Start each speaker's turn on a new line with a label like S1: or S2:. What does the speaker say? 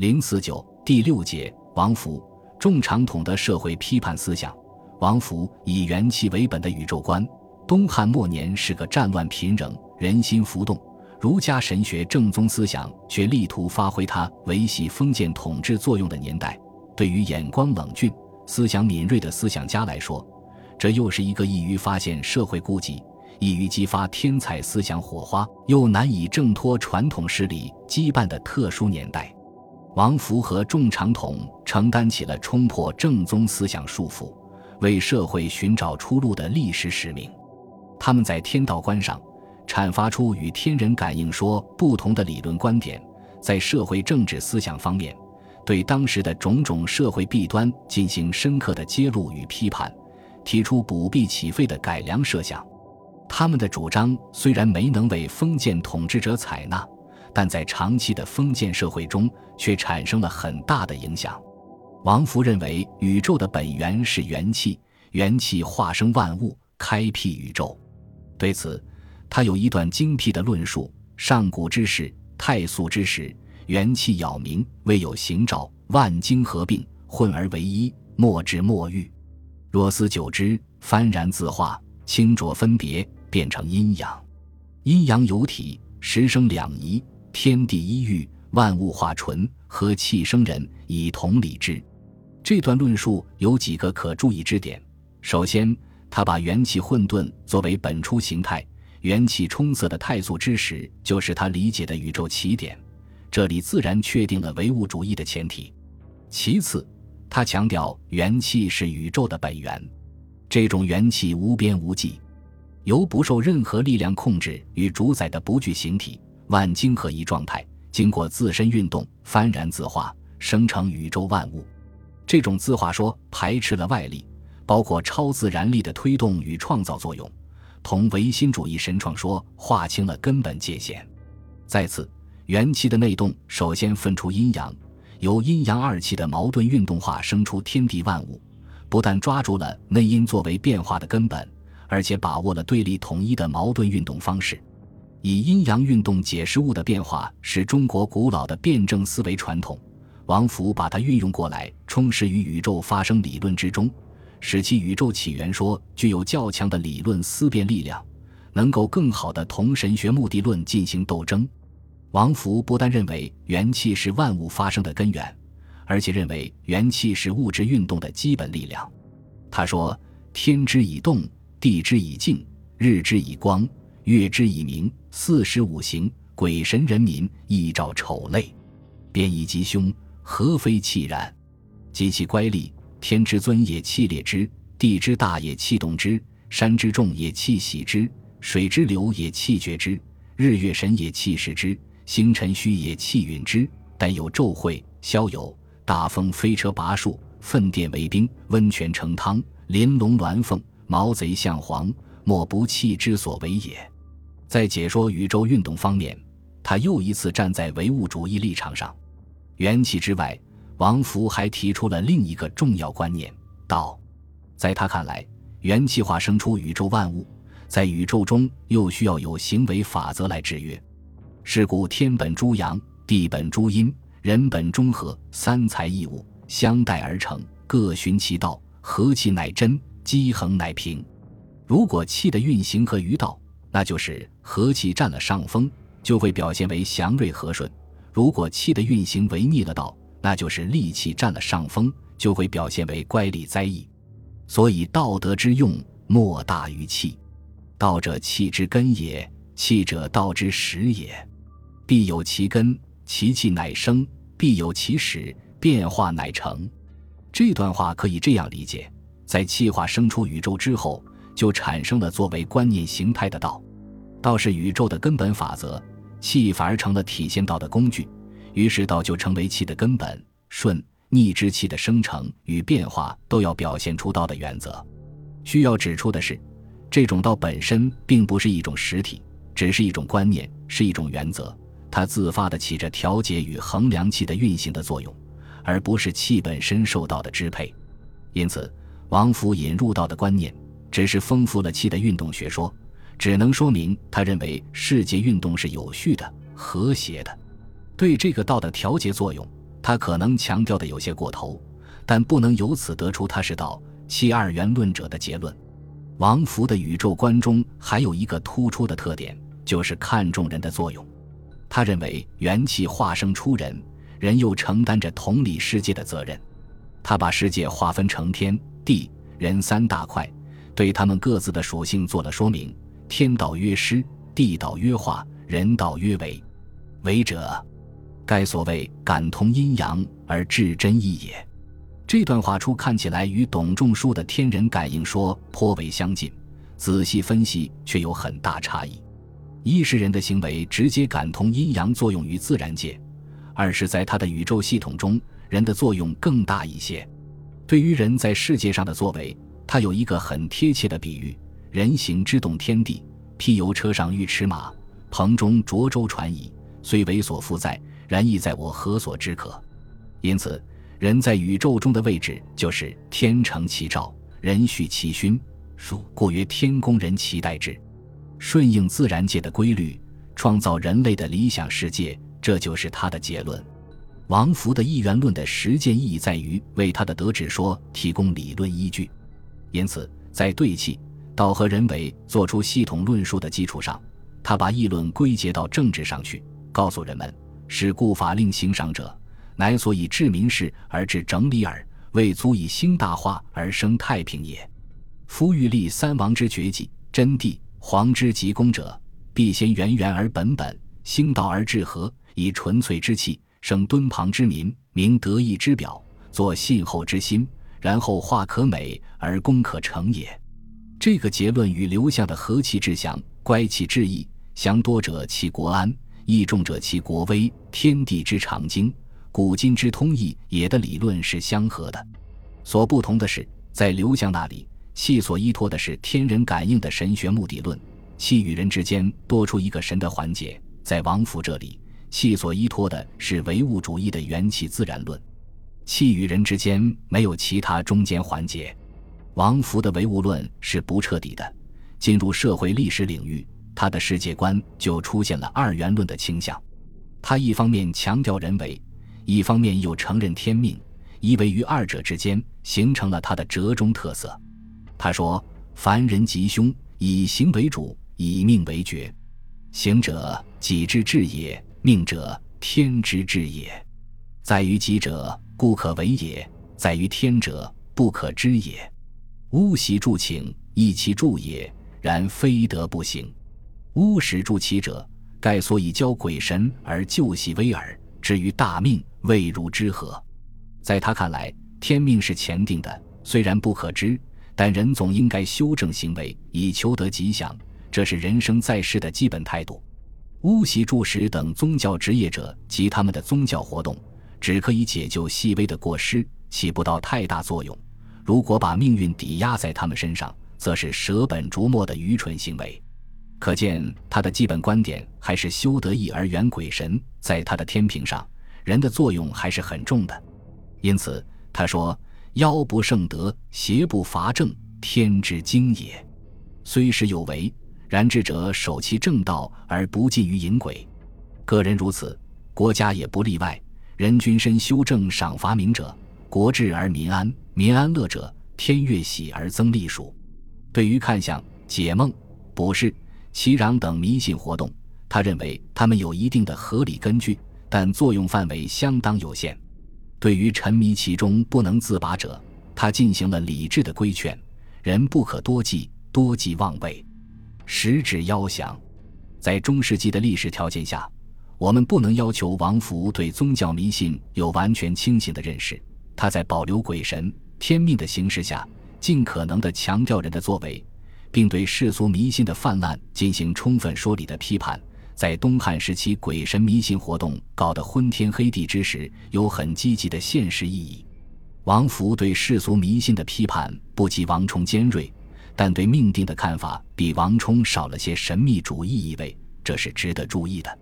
S1: 零四九第六节，王福重长统的社会批判思想。王福以元气为本的宇宙观，东汉末年是个战乱频仍、人心浮动，儒家神学正宗思想却力图发挥它维系封建统治作用的年代。对于眼光冷峻、思想敏锐的思想家来说，这又是一个易于发现社会痼疾、易于激发天才思想火花，又难以挣脱传统势力羁绊的特殊年代。王福和仲长统承担起了冲破正宗思想束缚。为社会寻找出路的历史使命，他们在天道观上阐发出与天人感应说不同的理论观点，在社会政治思想方面，对当时的种种社会弊端进行深刻的揭露与批判，提出补弊起废的改良设想。他们的主张虽然没能为封建统治者采纳，但在长期的封建社会中却产生了很大的影响。王福认为，宇宙的本源是元气，元气化生万物，开辟宇宙。对此，他有一段精辟的论述：上古之时，太素之时，元气杳冥，未有形兆，万精合并，混而为一，莫之莫欲。若思久之，幡然自化，清浊分别，变成阴阳。阴阳有体，时生两仪，天地一域，万物化纯，和气生人，以同理之。这段论述有几个可注意之点。首先，他把元气混沌作为本初形态，元气充塞的太素之时，就是他理解的宇宙起点。这里自然确定了唯物主义的前提。其次，他强调元气是宇宙的本源，这种元气无边无际，由不受任何力量控制与主宰的不具形体万精合一状态，经过自身运动幡然自化，生成宇宙万物。这种自化说排斥了外力，包括超自然力的推动与创造作用，同唯心主义神创说划清了根本界限。再次，元气的内动首先分出阴阳，由阴阳二气的矛盾运动化生出天地万物，不但抓住了内因作为变化的根本，而且把握了对立统一的矛盾运动方式。以阴阳运动解释物的变化，是中国古老的辩证思维传统。王福把它运用过来，充实于宇宙发生理论之中，使其宇宙起源说具有较强的理论思辨力量，能够更好的同神学目的论进行斗争。王福不但认为元气是万物发生的根源，而且认为元气是物质运动的基本力量。他说：“天之以动，地之以静，日之以光，月之以明，四时五行，鬼神人民亦照丑类，变异吉凶。”何非气然？及其乖戾，天之尊也，气烈之；地之大也，气动之；山之重也，气喜之；水之流也，气绝之；日月神也，气视之；星辰虚也，气允之。但有骤会，萧有大风，飞车拔树，粪电为冰，温泉成汤，麟龙鸾凤，毛贼象黄，莫不气之所为也。在解说宇宙运动方面，他又一次站在唯物主义立场上。元气之外，王福还提出了另一个重要观念：道。在他看来，元气化生出宇宙万物，在宇宙中又需要有行为法则来制约。是故天本诸阳，地本诸阴，人本中和，三才异物相待而成，各循其道，和气乃真，积恒乃平。如果气的运行和于道，那就是和气占了上风，就会表现为祥瑞和顺。如果气的运行违逆了道，那就是戾气占了上风，就会表现为乖戾灾异。所以道德之用莫大于气。道者气之根也，气者道之始也。必有其根，其气乃生；必有其始，变化乃成。这段话可以这样理解：在气化生出宇宙之后，就产生了作为观念形态的道。道是宇宙的根本法则。气反而成了体现道的工具，于是道就成为气的根本。顺逆之气的生成与变化都要表现出道的原则。需要指出的是，这种道本身并不是一种实体，只是一种观念，是一种原则。它自发的起着调节与衡量气的运行的作用，而不是气本身受到的支配。因此，王府引入道的观念，只是丰富了气的运动学说。只能说明，他认为世界运动是有序的、和谐的。对这个道的调节作用，他可能强调的有些过头，但不能由此得出他是道七二元论者的结论。王福的宇宙观中还有一个突出的特点，就是看重人的作用。他认为元气化生出人，人又承担着同理世界的责任。他把世界划分成天地人三大块，对他们各自的属性做了说明。天道曰师，地道曰化，人道曰为。为者，该所谓感通阴阳而至真意也。这段话初看起来与董仲舒的天人感应说颇为相近，仔细分析却有很大差异。一是人的行为直接感通阴阳作用于自然界，二是在他的宇宙系统中，人的作用更大一些。对于人在世界上的作为，他有一个很贴切的比喻。人行之动天地，譬由车上御驰马，棚中涿舟船矣。虽为所负载，然亦在我何所之可？因此，人在宇宙中的位置就是天成其照，人续其勋，故曰天公人其代之。顺应自然界的规律，创造人类的理想世界，这就是他的结论。王福的一元论的实践意义在于为他的得指说提供理论依据。因此，在对气。道和人为做出系统论述的基础上，他把议论归结到政治上去，告诉人们：是故法令行赏者，乃所以治民事而治整理耳，未足以兴大化而生太平也。夫欲立三王之绝技，真谛皇之极功者，必先源源而本本，兴道而治和，以纯粹之气生敦庞之民，明德义之表，作信厚之心，然后化可美而功可成也。这个结论与刘向的和气致祥、乖气致意，祥多者其国安，义重者其国威，天地之常经，古今之通义也的理论是相合的。所不同的是，在刘向那里，气所依托的是天人感应的神学目的论，气与人之间多出一个神的环节；在王府这里，气所依托的是唯物主义的元气自然论，气与人之间没有其他中间环节。王福的唯物论是不彻底的，进入社会历史领域，他的世界观就出现了二元论的倾向。他一方面强调人为，一方面又承认天命，依偎于二者之间，形成了他的折中特色。他说：“凡人吉凶，以行为主，以命为决。行者己之至也，命者天之至也。在于己者，故可为也；在于天者，不可知也。”巫习助请，亦其助也。然非得不行。巫使助其者，盖所以教鬼神而救喜威耳。至于大命，未如之何？在他看来，天命是前定的，虽然不可知，但人总应该修正行为，以求得吉祥。这是人生在世的基本态度。巫习助使等宗教职业者及他们的宗教活动，只可以解救细微的过失，起不到太大作用。如果把命运抵押在他们身上，则是舍本逐末的愚蠢行为。可见他的基本观点还是修德义而远鬼神。在他的天平上，人的作用还是很重的。因此他说：“妖不胜德，邪不伐正，天之经也。虽时有为，然智者守其正道而不近于淫鬼。个人如此，国家也不例外。人君身修正，赏罚明者。”国治而民安，民安乐者，天悦喜而增利属。对于看相、解梦、卜筮、祈禳等迷信活动，他认为他们有一定的合理根据，但作用范围相当有限。对于沉迷其中不能自拔者，他进行了理智的规劝：人不可多计，多计妄为，实指妖想。在中世纪的历史条件下，我们不能要求王福对宗教迷信有完全清醒的认识。他在保留鬼神天命的形式下，尽可能地强调人的作为，并对世俗迷信的泛滥进行充分说理的批判。在东汉时期，鬼神迷信活动搞得昏天黑地之时，有很积极的现实意义。王福对世俗迷信的批判不及王充尖锐，但对命定的看法比王充少了些神秘主义意味，这是值得注意的。